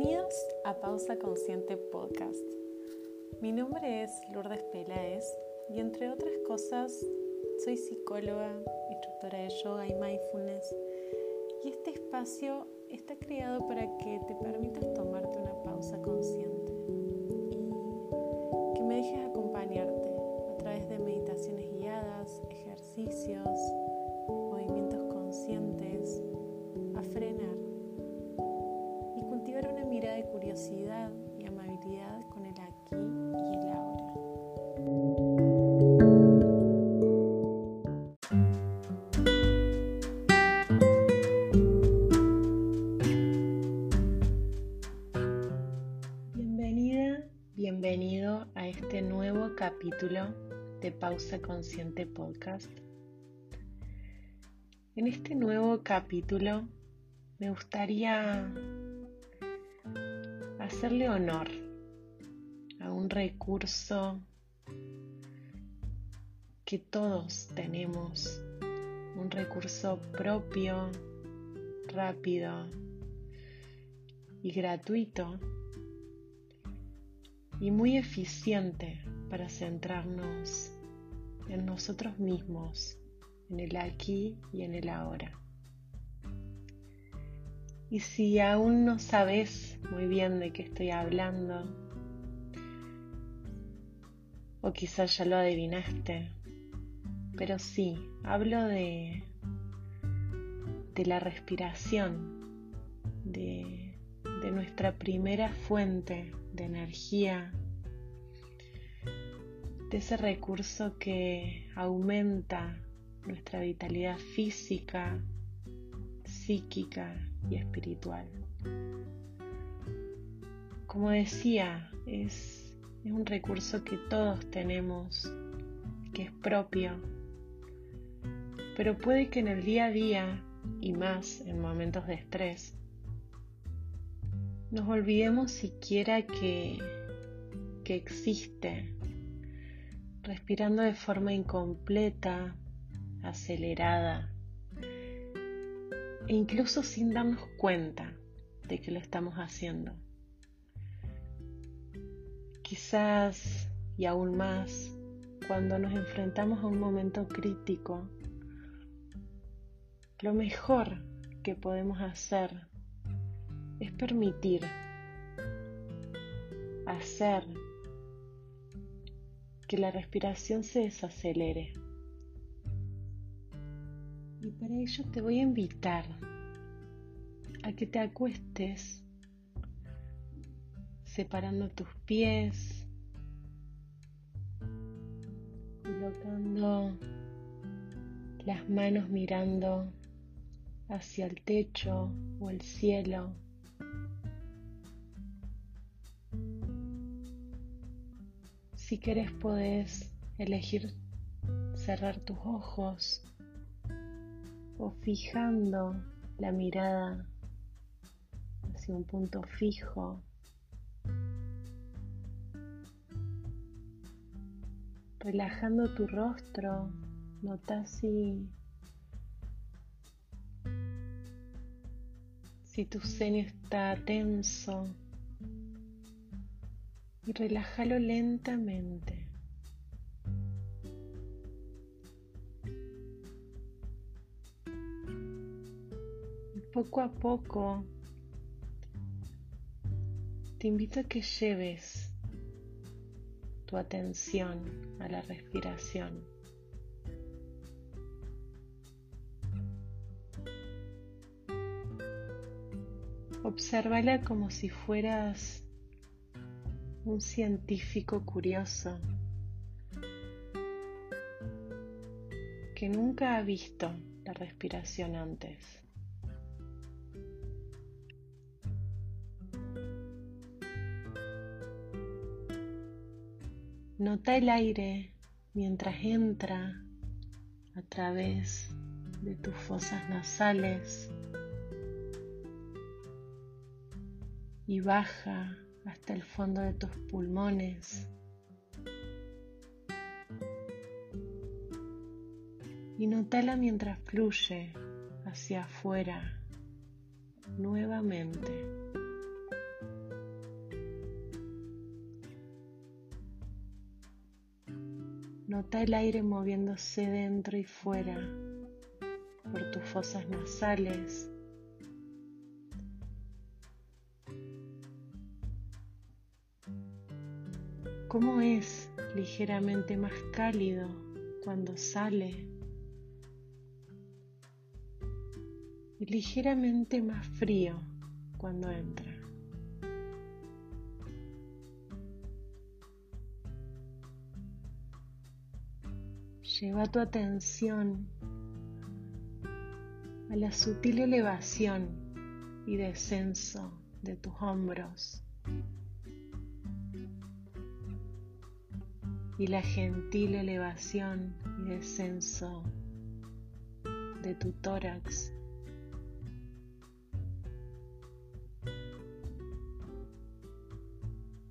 Bienvenidos a Pausa Consciente Podcast. Mi nombre es Lourdes Peláez y entre otras cosas soy psicóloga, instructora de yoga y mindfulness y este espacio está creado para que te permitas tomarte una pausa consciente y que me dejes acompañarte a través de meditaciones guiadas, ejercicios, de Pausa Consciente Podcast. En este nuevo capítulo me gustaría hacerle honor a un recurso que todos tenemos, un recurso propio, rápido y gratuito y muy eficiente para centrarnos en nosotros mismos, en el aquí y en el ahora. Y si aún no sabes muy bien de qué estoy hablando, o quizás ya lo adivinaste, pero sí, hablo de, de la respiración, de, de nuestra primera fuente de energía, de ese recurso que aumenta nuestra vitalidad física, psíquica y espiritual. Como decía, es, es un recurso que todos tenemos, que es propio, pero puede que en el día a día y más en momentos de estrés, nos olvidemos siquiera que, que existe, respirando de forma incompleta, acelerada, e incluso sin darnos cuenta de que lo estamos haciendo. Quizás y aún más cuando nos enfrentamos a un momento crítico, lo mejor que podemos hacer es permitir hacer que la respiración se desacelere. Y para ello te voy a invitar a que te acuestes separando tus pies, colocando las manos mirando hacia el techo o el cielo. Si quieres podés elegir cerrar tus ojos o fijando la mirada hacia un punto fijo. Relajando tu rostro, nota si, si tu ceño está tenso y relájalo lentamente. poco a poco te invito a que lleves tu atención a la respiración. Obsérvala como si fueras un científico curioso que nunca ha visto la respiración antes. Nota el aire mientras entra a través de tus fosas nasales y baja hasta el fondo de tus pulmones. Y notala mientras fluye hacia afuera nuevamente. Nota el aire moviéndose dentro y fuera por tus fosas nasales ¿Cómo es ligeramente más cálido cuando sale? Y ligeramente más frío cuando entra. Lleva tu atención a la sutil elevación y descenso de tus hombros y la gentil elevación y descenso de tu tórax.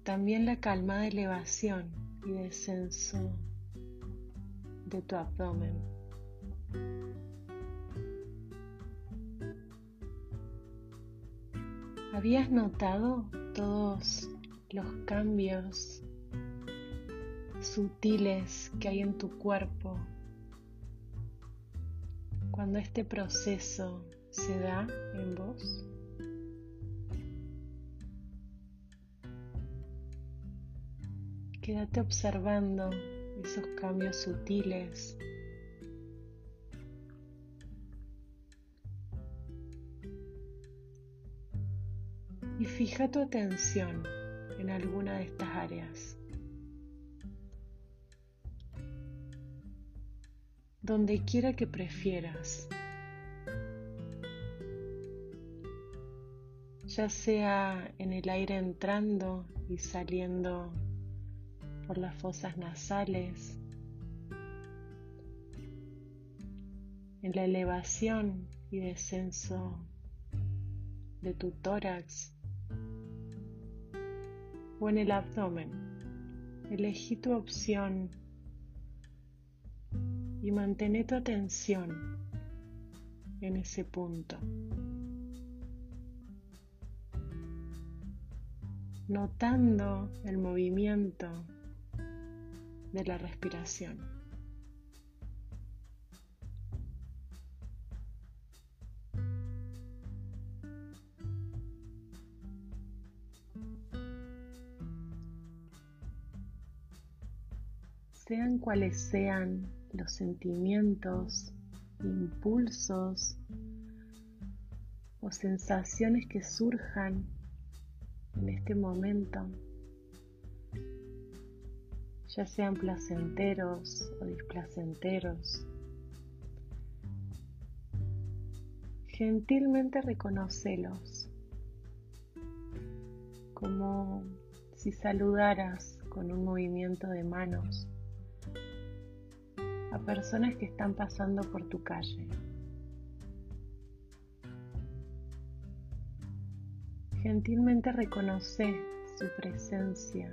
También la calmada elevación y descenso de tu abdomen. ¿Habías notado todos los cambios sutiles que hay en tu cuerpo cuando este proceso se da en vos? Quédate observando esos cambios sutiles. Y fija tu atención en alguna de estas áreas. Donde quiera que prefieras. Ya sea en el aire entrando y saliendo por las fosas nasales, en la elevación y descenso de tu tórax o en el abdomen. Elegí tu opción y mantén tu atención en ese punto. Notando el movimiento de la respiración. Sean cuales sean los sentimientos, impulsos o sensaciones que surjan en este momento, ya sean placenteros o displacenteros. Gentilmente reconocelos como si saludaras con un movimiento de manos personas que están pasando por tu calle. Gentilmente reconoce su presencia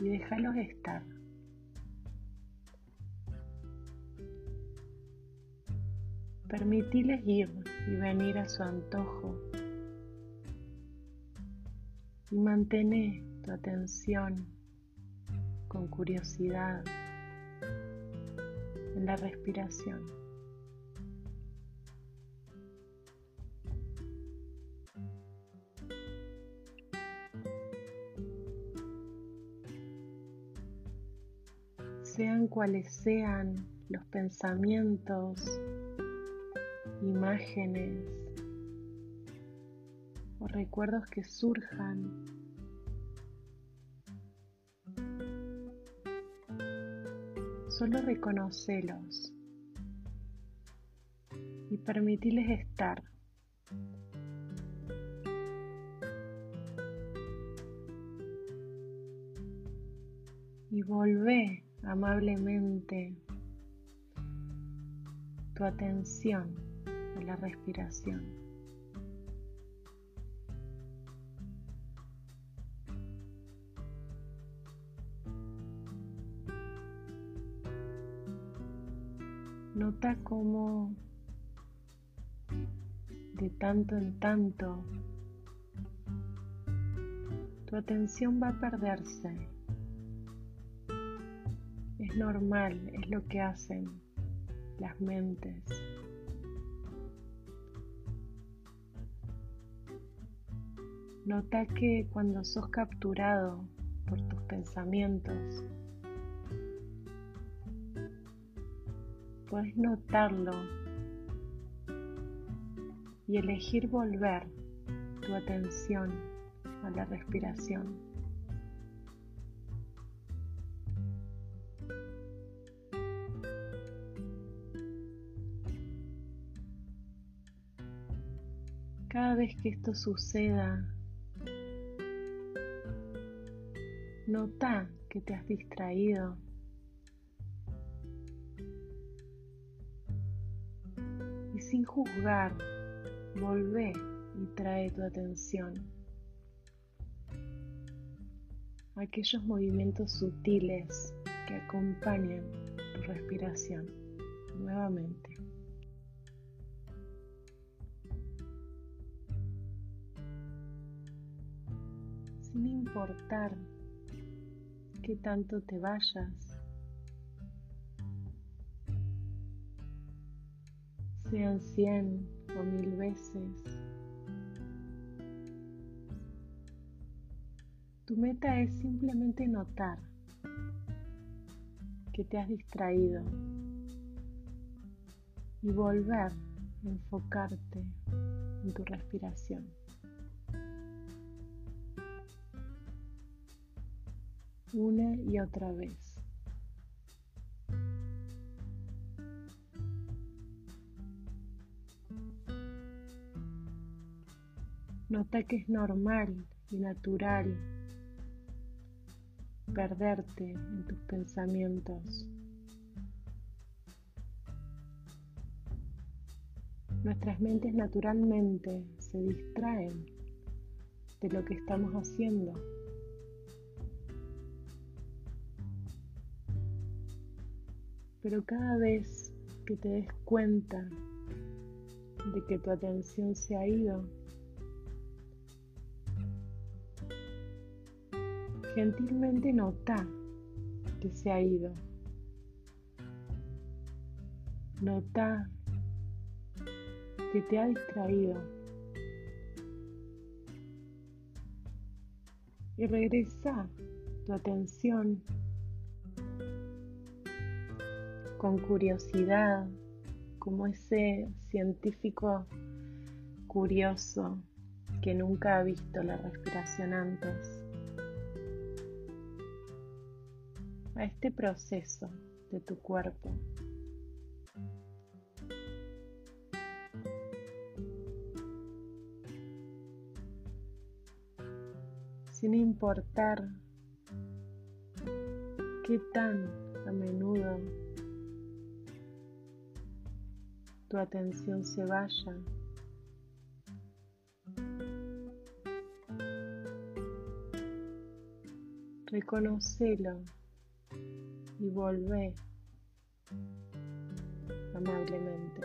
y déjalos estar. Permitiles ir y venir a su antojo. Y mantén tu atención con curiosidad en la respiración. Sean cuales sean los pensamientos imágenes o recuerdos que surjan. Solo reconocelos y permitirles estar. Y volvé amablemente tu atención la respiración. Nota cómo de tanto en tanto tu atención va a perderse Es normal, es lo que hacen las mentes. Nota que cuando sos capturado por tus pensamientos, puedes notarlo y elegir volver tu atención a la respiración. Cada vez que esto suceda, nota que te has distraído. Y sin juzgar, volvé y trae tu atención a aquellos movimientos sutiles que acompañan tu respiración nuevamente. Sin importar qué tanto te vayas, sean cien o mil veces. Tu meta es simplemente notar que te has distraído y volver a enfocarte en tu respiración. Una y otra vez. Nota que es normal y natural perderte en tus pensamientos. Nuestras mentes naturalmente se distraen de lo que estamos haciendo. Pero cada vez que te des cuenta de que tu atención se ha ido, Gentilmente nota que se ha ido. Nota que te ha distraído. Y regresa tu atención con curiosidad, como ese científico curioso que nunca ha visto la respiración antes. A este proceso de tu cuerpo. Sin importar qué tan a menudo tu atención se vaya. Reconocelo y volvé amablemente.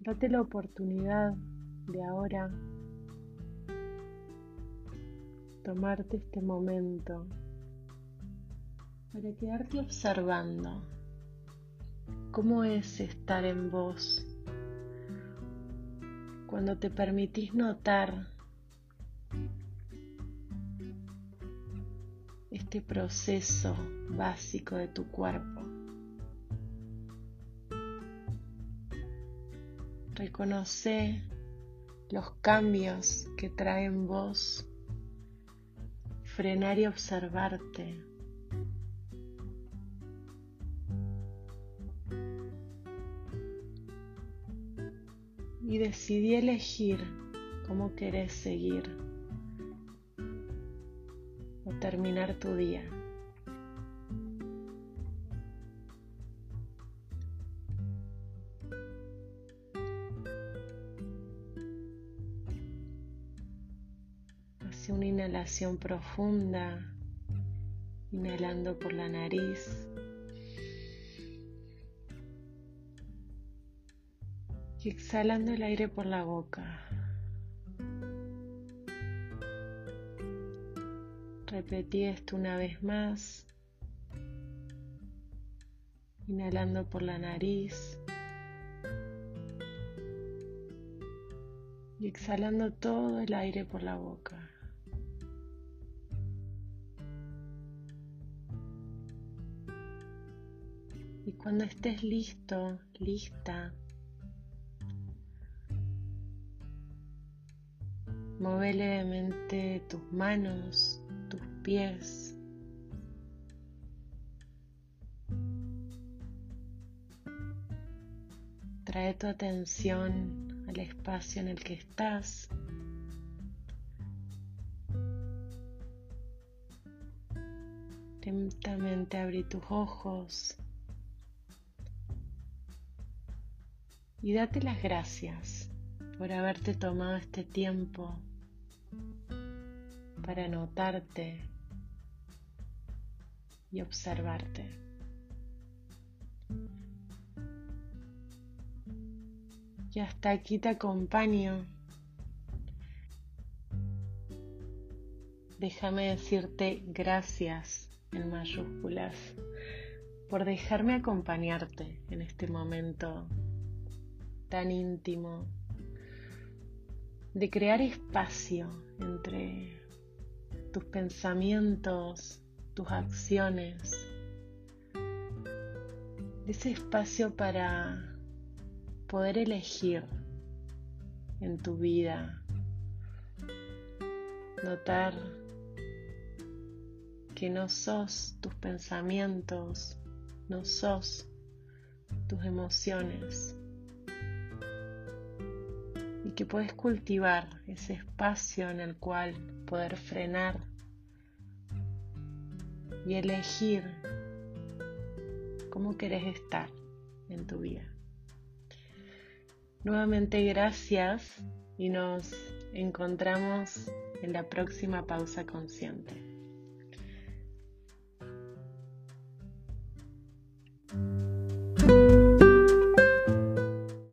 Date la oportunidad de ahora tomarte este momento para quedarte observando cómo es estar en vos cuando te permitís notar este proceso básico de tu cuerpo. Reconoce los cambios que trae en vos, frenar y observarte. Y decidí elegir cómo querés seguir terminar tu día. Hace una inhalación profunda, inhalando por la nariz. Y exhalando el aire por la boca. Repetí esto una vez más. Inhalando por la nariz. Y exhalando todo el aire por la boca. Y cuando estés listo, lista, mueve levemente tus manos, pies. Trae tu atención al espacio en el que estás. Lentamente abrí tus ojos y date las gracias por haberte tomado este tiempo para notarte y observarte. Y hasta aquí te acompaño. Déjame decirte gracias en mayúsculas por dejarme acompañarte en este momento tan íntimo de crear espacio entre tus pensamientos, tus acciones, ese espacio para poder elegir en tu vida, notar que no sos tus pensamientos, no sos tus emociones. Y que puedes cultivar ese espacio en el cual poder frenar y elegir cómo querés estar en tu vida. Nuevamente gracias y nos encontramos en la próxima pausa consciente.